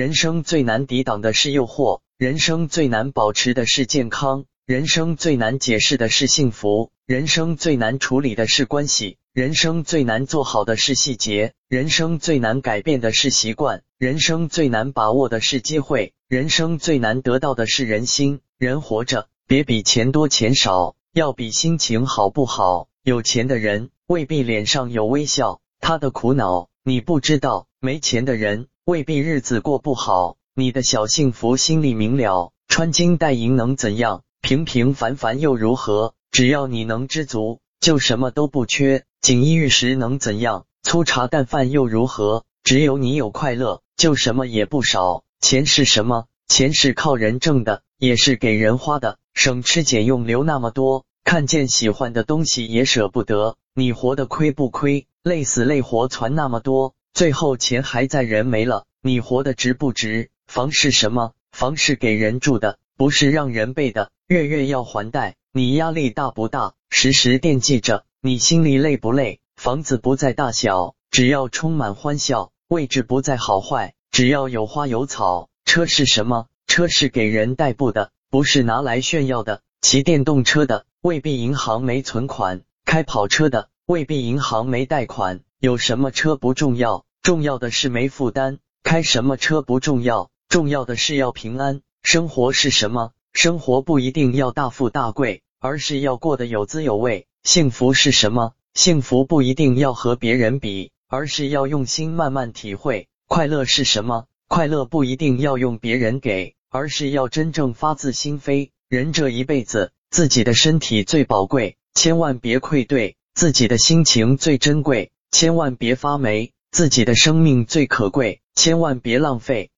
人生最难抵挡的是诱惑，人生最难保持的是健康，人生最难解释的是幸福，人生最难处理的是关系，人生最难做好的是细节，人生最难改变的是习惯，人生最难把握的是机会，人生最难得到的是人心。人活着，别比钱多钱少，要比心情好不好。有钱的人未必脸上有微笑，他的苦恼你不知道；没钱的人未必日子过不好，你的小幸福心里明了。穿金戴银能怎样？平平凡凡又如何？只要你能知足，就什么都不缺。锦衣玉食能怎样？粗茶淡饭又如何？只有你有快乐，就什么也不少。钱是什么？钱是靠人挣的，也是给人花的。省吃俭用留那么多。看见喜欢的东西也舍不得，你活得亏不亏？累死累活攒那么多，最后钱还在人没了，你活得值不值？房是什么？房是给人住的，不是让人背的。月月要还贷，你压力大不大？时时惦记着，你心里累不累？房子不在大小，只要充满欢笑；位置不在好坏，只要有花有草。车是什么？车是给人代步的，不是拿来炫耀的。骑电动车的。未必银行没存款，开跑车的未必银行没贷款。有什么车不重要，重要的是没负担。开什么车不重要，重要的是要平安。生活是什么？生活不一定要大富大贵，而是要过得有滋有味。幸福是什么？幸福不一定要和别人比，而是要用心慢慢体会。快乐是什么？快乐不一定要用别人给，而是要真正发自心扉。人这一辈子。自己的身体最宝贵，千万别愧对；自己的心情最珍贵，千万别发霉；自己的生命最可贵，千万别浪费。